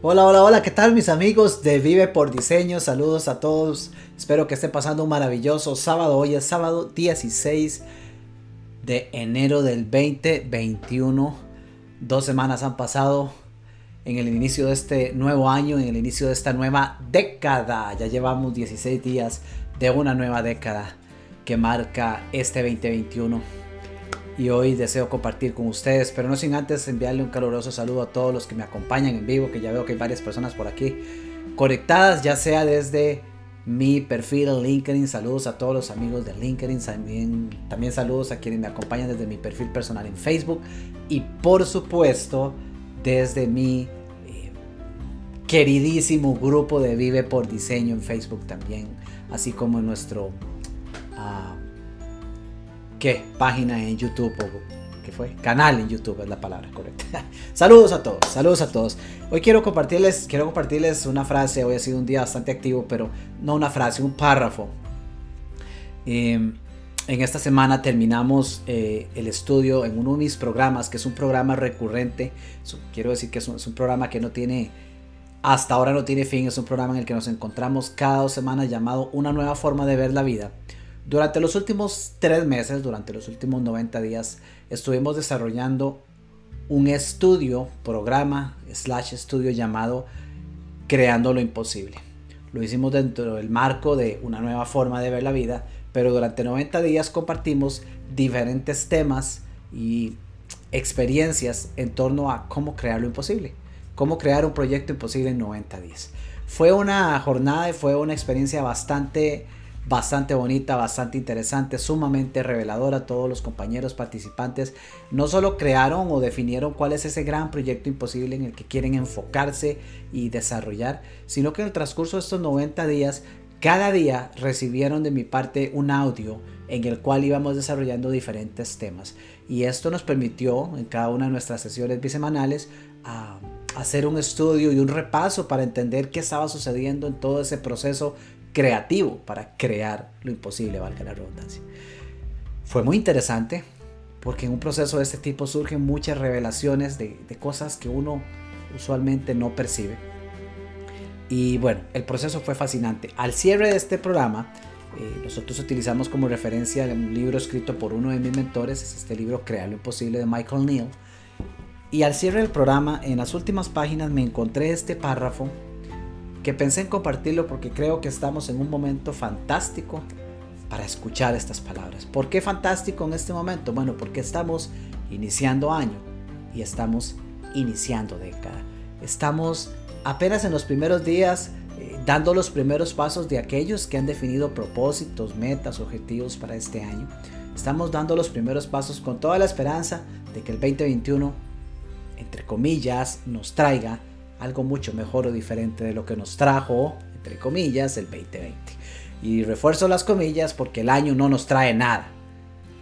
Hola, hola, hola, ¿qué tal mis amigos de Vive por Diseño? Saludos a todos. Espero que estén pasando un maravilloso sábado. Hoy es sábado 16 de enero del 2021. Dos semanas han pasado en el inicio de este nuevo año, en el inicio de esta nueva década. Ya llevamos 16 días de una nueva década que marca este 2021 y hoy deseo compartir con ustedes, pero no sin antes enviarle un caluroso saludo a todos los que me acompañan en vivo, que ya veo que hay varias personas por aquí conectadas, ya sea desde mi perfil en LinkedIn, saludos a todos los amigos de LinkedIn, también, también saludos a quienes me acompañan desde mi perfil personal en Facebook y por supuesto desde mi eh, queridísimo grupo de Vive por Diseño en Facebook también, así como en nuestro... Uh, ¿Qué? Página en YouTube ¿qué fue? Canal en YouTube es la palabra correcta. saludos a todos, saludos a todos. Hoy quiero compartirles, quiero compartirles una frase. Hoy ha sido un día bastante activo, pero no una frase, un párrafo. Em, en esta semana terminamos eh, el estudio en uno de mis programas, que es un programa recurrente. quiero decir que es un, programa que no tiene, hasta ahora no tiene fin. Es un programa en el que nos encontramos cada dos semanas llamado Una nueva forma de ver la vida durante los últimos tres meses, durante los últimos 90 días, estuvimos desarrollando un estudio, programa, slash estudio llamado Creando lo Imposible. Lo hicimos dentro del marco de una nueva forma de ver la vida, pero durante 90 días compartimos diferentes temas y experiencias en torno a cómo crear lo imposible, cómo crear un proyecto imposible en 90 días. Fue una jornada y fue una experiencia bastante bastante bonita, bastante interesante, sumamente reveladora. Todos los compañeros participantes no solo crearon o definieron cuál es ese gran proyecto imposible en el que quieren enfocarse y desarrollar, sino que en el transcurso de estos 90 días, cada día recibieron de mi parte un audio en el cual íbamos desarrollando diferentes temas. Y esto nos permitió en cada una de nuestras sesiones bisemanales a hacer un estudio y un repaso para entender qué estaba sucediendo en todo ese proceso creativo para crear lo imposible, valga la redundancia. Fue muy interesante porque en un proceso de este tipo surgen muchas revelaciones de, cosas que uno usualmente no percibe. Y bueno, el proceso fue fascinante. Al cierre de este programa, eh, nosotros utilizamos como referencia un libro escrito por uno de mis mentores, es este libro Crear lo Imposible de Michael Neal. Y al cierre del programa, en las últimas páginas me encontré este párrafo que pensé en compartirlo porque creo que estamos en un momento fantástico para escuchar estas palabras. ¿Por qué fantástico en este momento? Bueno, porque estamos iniciando año y estamos iniciando década. Estamos apenas en los primeros días eh, dando los primeros pasos de aquellos que han definido propósitos, metas, objetivos para este año. Estamos dando los primeros pasos con toda la esperanza de que el 2021, entre comillas, nos traiga algo mucho mejor o diferente de lo que nos trajo, entre comillas, el 2020. Y refuerzo las comillas porque el año no nos trae nada.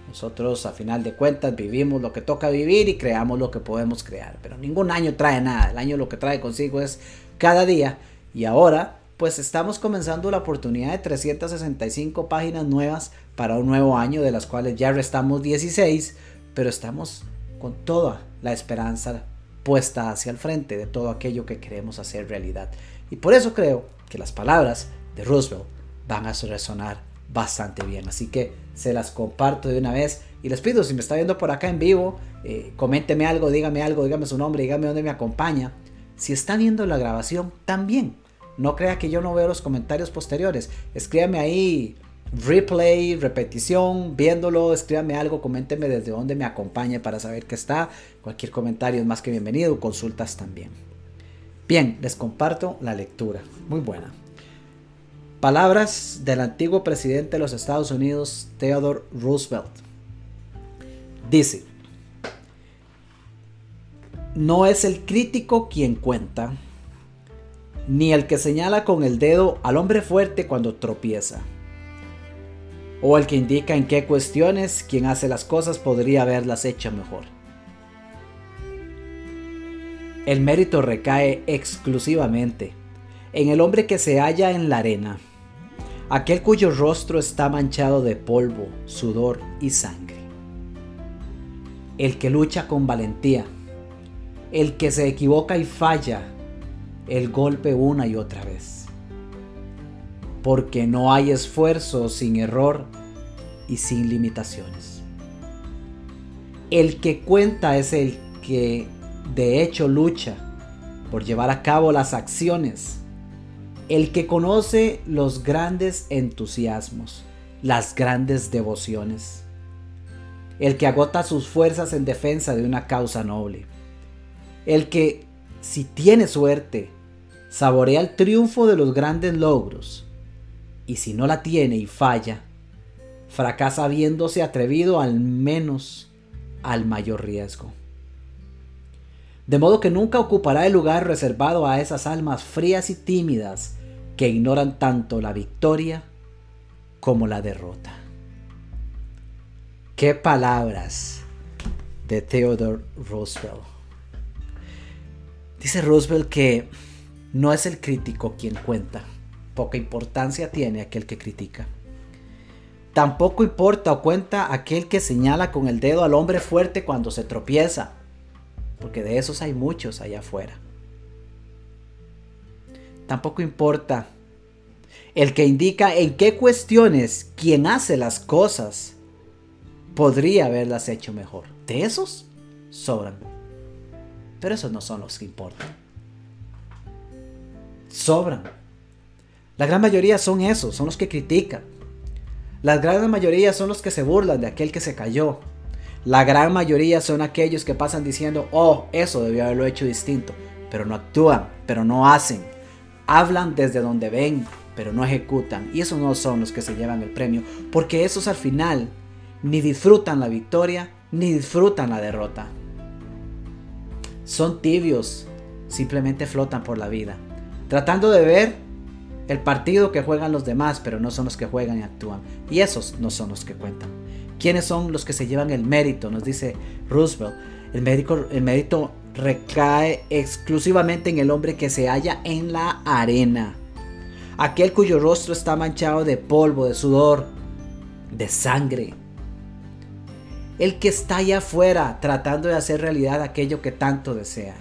Nosotros a final de cuentas vivimos lo que toca vivir y creamos lo que podemos crear. Pero ningún año trae nada. El año lo que trae consigo es cada día. Y ahora pues estamos comenzando la oportunidad de 365 páginas nuevas para un nuevo año de las cuales ya restamos 16. Pero estamos con toda la esperanza puesta hacia el frente de todo aquello que queremos hacer realidad. Y por eso creo que las palabras de Roosevelt van a resonar bastante bien. Así que se las comparto de una vez. Y les pido, si me está viendo por acá en vivo, eh, coménteme algo, dígame algo, dígame su nombre, dígame dónde me acompaña. Si está viendo la grabación, también. No crea que yo no veo los comentarios posteriores. Escríbame ahí replay, repetición, viéndolo, escríbame algo, coménteme desde dónde me acompañe para saber que está. Cualquier comentario es más que bienvenido, consultas también. Bien, les comparto la lectura, muy buena. Palabras del antiguo presidente de los Estados Unidos, Theodore Roosevelt. Dice, no es el crítico quien cuenta, ni el que señala con el dedo al hombre fuerte cuando tropieza o el que indica en qué cuestiones quien hace las cosas podría haberlas hecho mejor. El mérito recae exclusivamente en el hombre que se halla en la arena, aquel cuyo rostro está manchado de polvo, sudor y sangre, el que lucha con valentía, el que se equivoca y falla, el golpe una y otra vez. Porque no hay esfuerzo sin error y sin limitaciones. El que cuenta es el que de hecho lucha por llevar a cabo las acciones. El que conoce los grandes entusiasmos, las grandes devociones. El que agota sus fuerzas en defensa de una causa noble. El que, si tiene suerte, saborea el triunfo de los grandes logros. Y si no la tiene y falla, fracasa habiéndose atrevido al menos al mayor riesgo. De modo que nunca ocupará el lugar reservado a esas almas frías y tímidas que ignoran tanto la victoria como la derrota. Qué palabras de Theodore Roosevelt. Dice Roosevelt que no es el crítico quien cuenta, poca importancia tiene aquel que critica. Tampoco importa o cuenta aquel que señala con el dedo al hombre fuerte cuando se tropieza, porque de esos hay muchos allá afuera. Tampoco importa el que indica en qué cuestiones quien hace las cosas podría haberlas hecho mejor. De esos sobran. Pero esos no son los que importan. Sobran. La gran mayoría son esos, son los que critican la gran mayoría son los que se burlan de aquel que se cayó. La gran mayoría son aquellos que pasan diciendo, oh, eso debió haberlo hecho distinto, pero no actúan, pero no hacen. Hablan desde donde ven, pero no ejecutan. Y esos no son los que se llevan el premio, porque esos al final ni disfrutan la victoria, ni disfrutan la derrota. Son tibios, simplemente flotan por la vida, tratando de ver el partido que juegan los demás, pero no son los que juegan y actúan. Y esos no son los que cuentan. ¿Quiénes son los que se llevan el mérito? Nos dice Roosevelt. El, mérito recae exclusivamente en el hombre que se halla en la arena. Aquel cuyo rostro está manchado de polvo, de sudor, de sangre. El que está allá afuera tratando de hacer realidad aquello que tanto desea.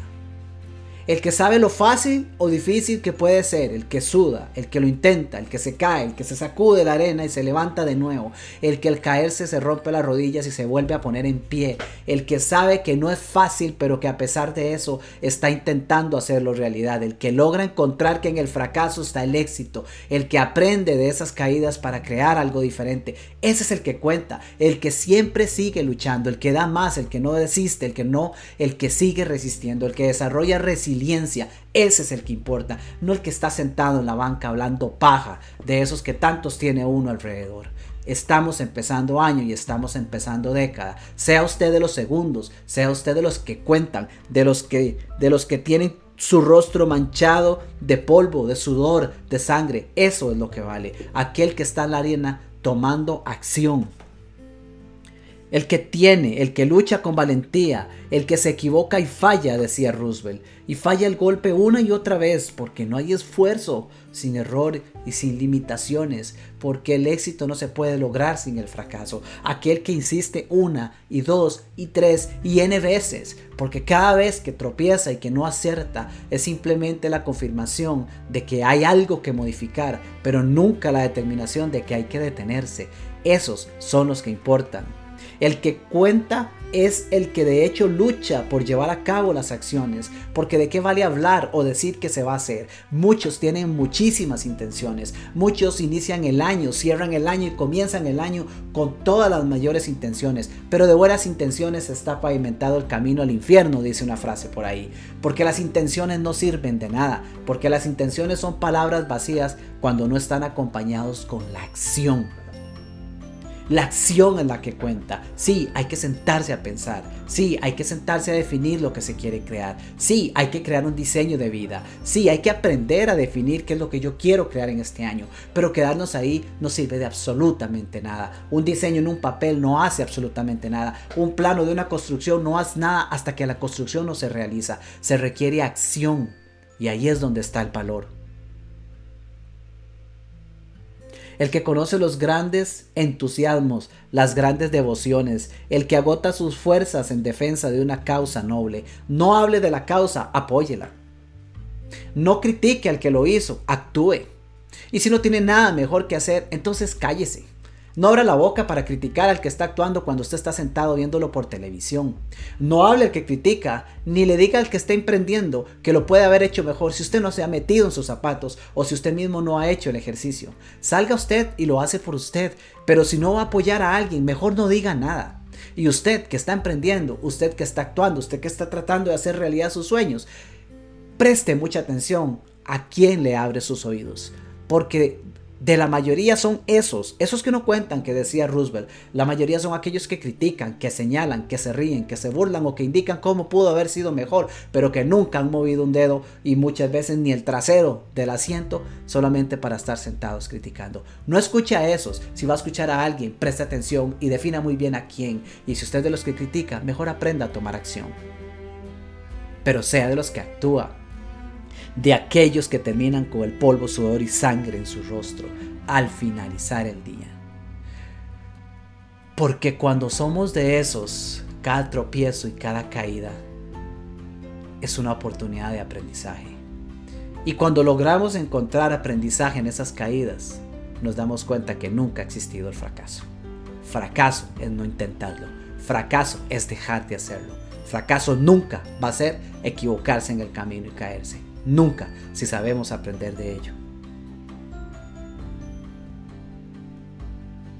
El que sabe lo fácil o difícil que puede ser, el que suda, el que lo intenta, el que se cae, el que se sacude la arena y se levanta de nuevo, el que al caerse se rompe las rodillas y se vuelve a poner en pie, el que sabe que no es fácil pero que a pesar de eso está intentando hacerlo realidad, el que logra encontrar que en el fracaso está el éxito, el que aprende de esas caídas para crear algo diferente, ese es el que cuenta, el que siempre sigue luchando, el que da más, el que no desiste, el que no, el que sigue resistiendo, el que desarrolla resiliencia ese es el que importa, no el que está sentado en la banca hablando paja de esos que tantos tiene uno alrededor. Estamos empezando año y estamos empezando década. Sea usted de los segundos, sea usted de los que cuentan, de los que, de los que tienen su rostro manchado de polvo, de sudor, de sangre. Eso es lo que vale. Aquel que está en la arena tomando acción el que tiene, el que lucha con valentía, el que se equivoca y falla, decía Roosevelt, y falla el golpe una y otra vez, porque no hay esfuerzo sin error y sin limitaciones, porque el éxito no se puede lograr sin el fracaso. Aquel que insiste una y dos y tres y n veces, porque cada vez que tropieza y que no acierta es simplemente la confirmación de que hay algo que modificar, pero nunca la determinación de que hay que detenerse. Esos son los que importan. El que cuenta es el que de hecho lucha por llevar a cabo las acciones, porque de qué vale hablar o decir que se va a hacer. Muchos tienen muchísimas intenciones, muchos inician el año, cierran el año y comienzan el año con todas las mayores intenciones, pero de buenas intenciones está pavimentado el camino al infierno, dice una frase por ahí, porque las intenciones no sirven de nada, porque las intenciones son palabras vacías cuando no están acompañados con la acción. La acción es la que cuenta. Sí, hay que sentarse a pensar. Sí, hay que sentarse a definir lo que se quiere crear. Sí, hay que crear un diseño de vida. Sí, hay que aprender a definir qué es lo que yo quiero crear en este año. Pero quedarnos ahí no sirve de absolutamente nada. Un diseño en un papel no hace absolutamente nada. Un plano de una construcción no hace nada hasta que la construcción no se realiza. Se requiere acción. Y ahí es donde está el valor. El que conoce los grandes entusiasmos, las grandes devociones, el que agota sus fuerzas en defensa de una causa noble. No hable de la causa, apóyela. No critique al que lo hizo, actúe. Y si no tiene nada mejor que hacer, entonces cállese. No abra la boca para criticar al que está actuando cuando usted está sentado viéndolo por televisión. No hable al que critica, ni le diga al que está emprendiendo que lo puede haber hecho mejor si usted no se ha metido en sus zapatos o si usted mismo no ha hecho el ejercicio. Salga usted y lo hace por usted, pero si no va a apoyar a alguien, mejor no diga nada. Y usted que está emprendiendo, usted que está actuando, usted que está tratando de hacer realidad sus sueños, preste mucha atención a quién le abre sus oídos. Porque de la mayoría son esos, esos que no cuentan que decía Roosevelt. La mayoría son aquellos que critican, que señalan, que se ríen, que se burlan o que indican cómo pudo haber sido mejor, pero que nunca han movido un dedo y muchas veces ni el trasero del asiento solamente para estar sentados criticando. No escuche a esos, si va a escuchar a alguien, preste atención y defina muy bien a quién. Y si usted es de los que critica, mejor aprenda a tomar acción. Pero sea de los que actúa de aquellos que terminan con el polvo, sudor y sangre en su rostro al finalizar el día. Porque cuando somos de esos, cada tropiezo y cada caída es una oportunidad de aprendizaje. Y cuando logramos encontrar aprendizaje en esas caídas, nos damos cuenta que nunca ha existido el fracaso. Fracaso es no intentarlo. Fracaso es dejar de hacerlo. Fracaso nunca va a ser equivocarse en el camino y caerse. Nunca, si sabemos aprender de ello.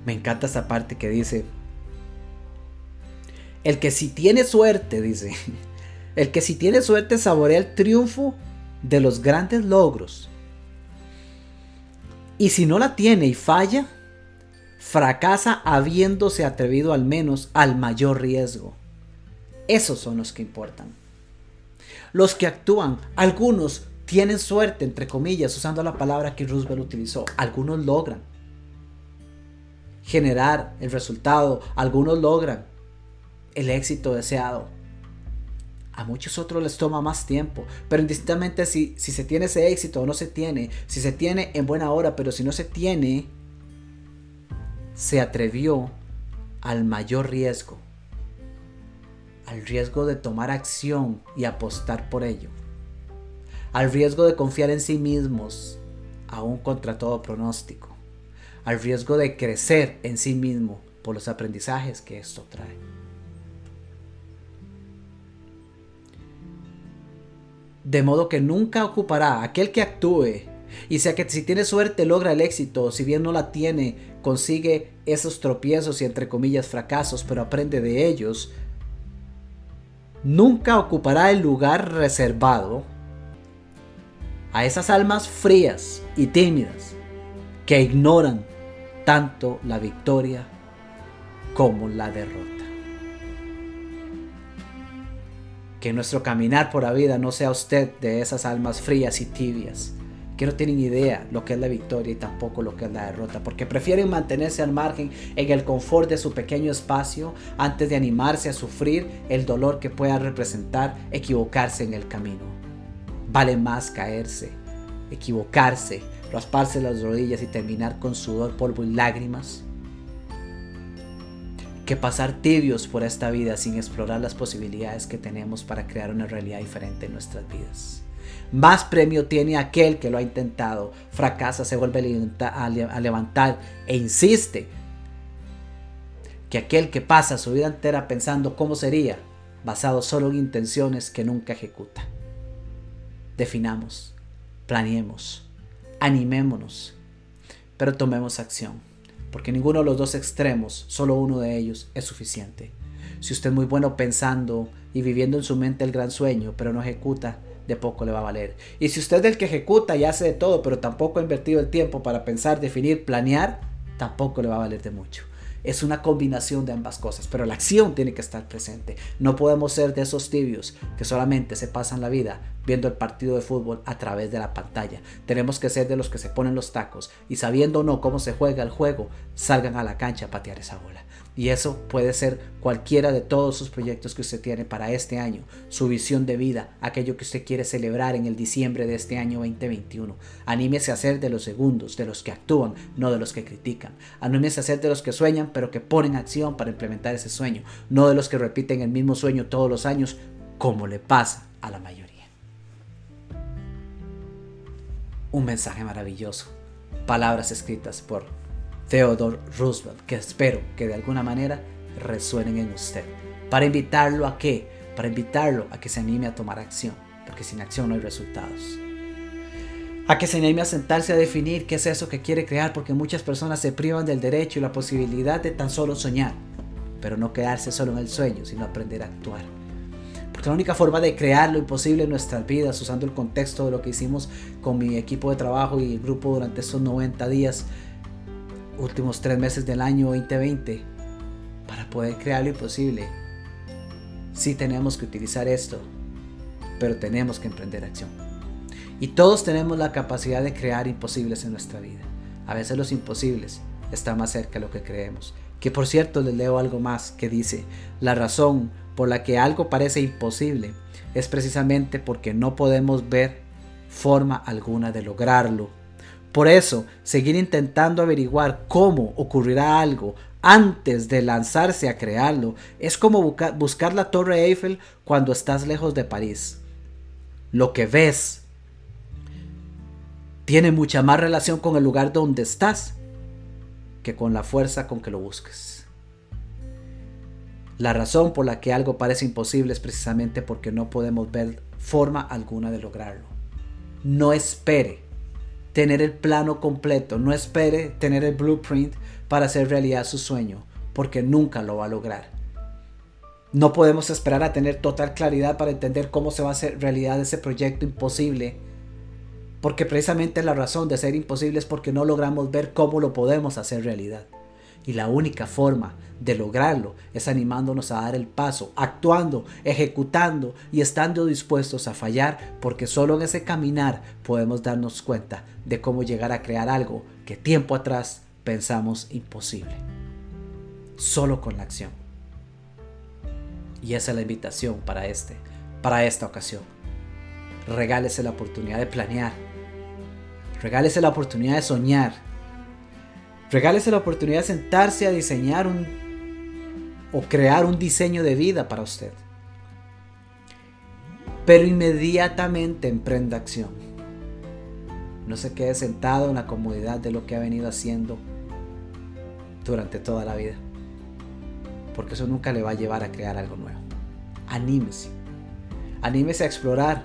Me encanta esta parte que dice, el que si tiene suerte, dice, el que si tiene suerte saborea el triunfo de los grandes logros. Y si no la tiene y falla, fracasa habiéndose atrevido al menos al mayor riesgo. Esos son los que importan los que actúan. Algunos tienen suerte, entre comillas, usando la palabra que Roosevelt utilizó. Algunos logran generar el resultado. Algunos logran el éxito deseado. A muchos otros les toma más tiempo. Pero indistintamente si, si se tiene ese éxito o no se tiene, si se tiene en buena hora, pero si no se tiene, se atrevió al mayor riesgo al riesgo de tomar acción y apostar por ello, al riesgo de confiar en sí mismos, aún contra todo pronóstico, al riesgo de crecer en sí mismo por los aprendizajes que esto trae. De modo que nunca ocupará aquel que actúe y sea que si tiene suerte logra el éxito, si bien no la tiene, consigue esos tropiezos y entre comillas fracasos, pero aprende de ellos, nunca ocupará el lugar reservado a esas almas frías y tímidas que ignoran tanto la victoria como la derrota. Que nuestro caminar por la vida no sea usted de esas almas frías y tibias que no tienen idea lo que es la victoria y tampoco lo que es la derrota, porque prefieren mantenerse al margen en el confort de su pequeño espacio antes de animarse a sufrir el dolor que pueda representar equivocarse en el camino. Vale más caerse, equivocarse, rasparse las rodillas y terminar con sudor, polvo y lágrimas que pasar tibios por esta vida sin explorar las posibilidades que tenemos para crear una realidad diferente en nuestras vidas. Más premio tiene aquel que lo ha intentado, fracasa, se vuelve a levantar e insiste. Que aquel que pasa su vida entera pensando cómo sería, basado solo en intenciones que nunca ejecuta. Definamos, planeemos, animémonos, pero tomemos acción, porque ninguno de los dos extremos, solo uno de ellos es suficiente. Si usted es muy bueno pensando y viviendo en su mente el gran sueño, pero no ejecuta, de poco le va a valer. Y si usted es el que ejecuta y hace de todo, pero tampoco ha invertido el tiempo para pensar, definir, planear, tampoco le va a valer de mucho. Es una combinación de ambas cosas, pero la acción tiene que estar presente. No podemos ser de esos tibios que solamente se pasan la vida viendo el partido de fútbol a través de la pantalla. Tenemos que ser de los que se ponen los tacos y sabiendo o no cómo se juega el juego, salgan a la cancha a patear esa bola. Y eso puede ser cualquiera de todos sus proyectos que usted tiene para este año, su visión de vida, aquello que usted quiere celebrar en el diciembre de este año 2021. Anímese a ser de los segundos, de los que actúan, no de los que critican. Anímese a ser de los que sueñan, pero que ponen acción para implementar ese sueño, no de los que repiten el mismo sueño todos los años, como le pasa a la mayoría. Un mensaje maravilloso, palabras escritas por Theodore Roosevelt, que espero que de alguna manera resuenen en usted, para invitarlo a qué, para invitarlo a que se anime a tomar acción, porque sin acción no hay resultados. A que se anime a sentarse a definir qué es eso que quiere crear, porque muchas personas se privan del derecho y la posibilidad de tan solo soñar, pero no quedarse solo en el sueño, sino aprender a actuar. La única forma de crear lo imposible en nuestras vidas, usando el contexto de lo que hicimos con mi equipo de trabajo y el grupo durante esos 90 días, últimos tres meses del año 2020, para poder crear lo imposible, sí tenemos que utilizar esto, pero tenemos que emprender acción. Y todos tenemos la capacidad de crear imposibles en nuestra vida. A veces los imposibles están más cerca de lo que creemos. Que por cierto les leo algo más que dice, la razón por la que algo parece imposible es precisamente porque no podemos ver forma alguna de lograrlo. Por eso, seguir intentando averiguar cómo ocurrirá algo antes de lanzarse a crearlo es como buscar la Torre Eiffel cuando estás lejos de París. Lo que ves tiene mucha más relación con el lugar donde estás que con la fuerza con que lo busques. La razón por la que algo parece imposible es precisamente porque no podemos ver forma alguna de lograrlo. No espere tener el plano completo, no espere tener el blueprint para hacer realidad su sueño, porque nunca lo va a lograr. No podemos esperar a tener total claridad para entender cómo se va a hacer realidad ese proyecto imposible porque precisamente la razón de ser imposible es porque no logramos ver cómo lo podemos hacer realidad. Y la única forma de lograrlo es animándonos a dar el paso, actuando, ejecutando y estando dispuestos a fallar, porque solo en ese caminar podemos darnos cuenta de cómo llegar a crear algo que tiempo atrás pensamos imposible. Solo con la acción. Y esa es la invitación para este, para esta ocasión. Regálese la oportunidad de planear, Regálese la oportunidad de soñar. Regálese la oportunidad de sentarse a diseñar un o crear un diseño de vida para usted. Pero inmediatamente emprenda acción. No se quede sentado en la comodidad de lo que ha venido haciendo durante toda la vida. Porque eso nunca le va a llevar a crear algo nuevo. Anímese. Anímese a explorar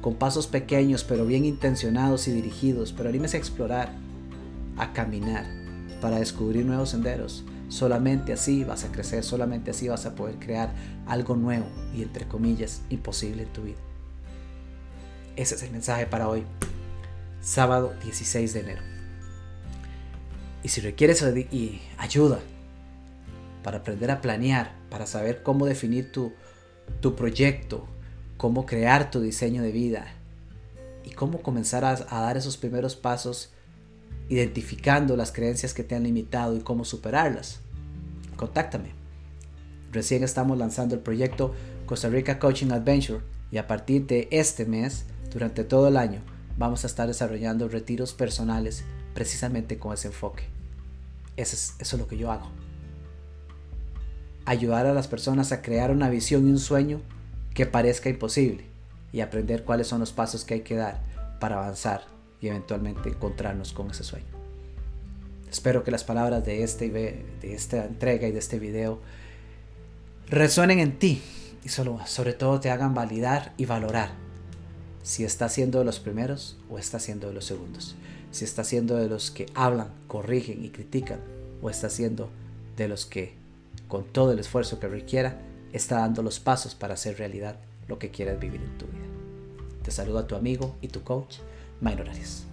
con pasos pequeños pero bien intencionados y dirigidos, pero anímese a explorar, a caminar, para descubrir nuevos senderos. Solamente así vas a crecer, solamente así vas a poder crear algo nuevo y entre comillas imposible en tu vida. Ese es el mensaje para hoy, sábado 16 de enero. Y si requieres ayuda para aprender a planear, para saber cómo definir tu, proyecto, cómo crear tu diseño de vida y cómo comenzar a, dar esos primeros pasos identificando las creencias que te han limitado y cómo superarlas. Contáctame. Recién estamos lanzando el proyecto Costa Rica Coaching Adventure y a partir de este mes, durante todo el año, vamos a estar desarrollando retiros personales precisamente con ese enfoque. Eso es, lo que yo hago. Ayudar a las personas a crear una visión y un sueño que parezca imposible y aprender cuáles son los pasos que hay que dar para avanzar eventualmente encontrarnos con ese sueño. Espero que las palabras de, este, de esta entrega y de este video resuenen en ti y solo, sobre todo te hagan validar y valorar si está siendo de los primeros o está siendo de los segundos. Si está siendo de los que hablan, corrigen y critican o está siendo de los que con todo el esfuerzo que requiera está dando los pasos para hacer realidad lo que quieres vivir en tu vida. Te saluda tu amigo y tu coach, Minor Arias.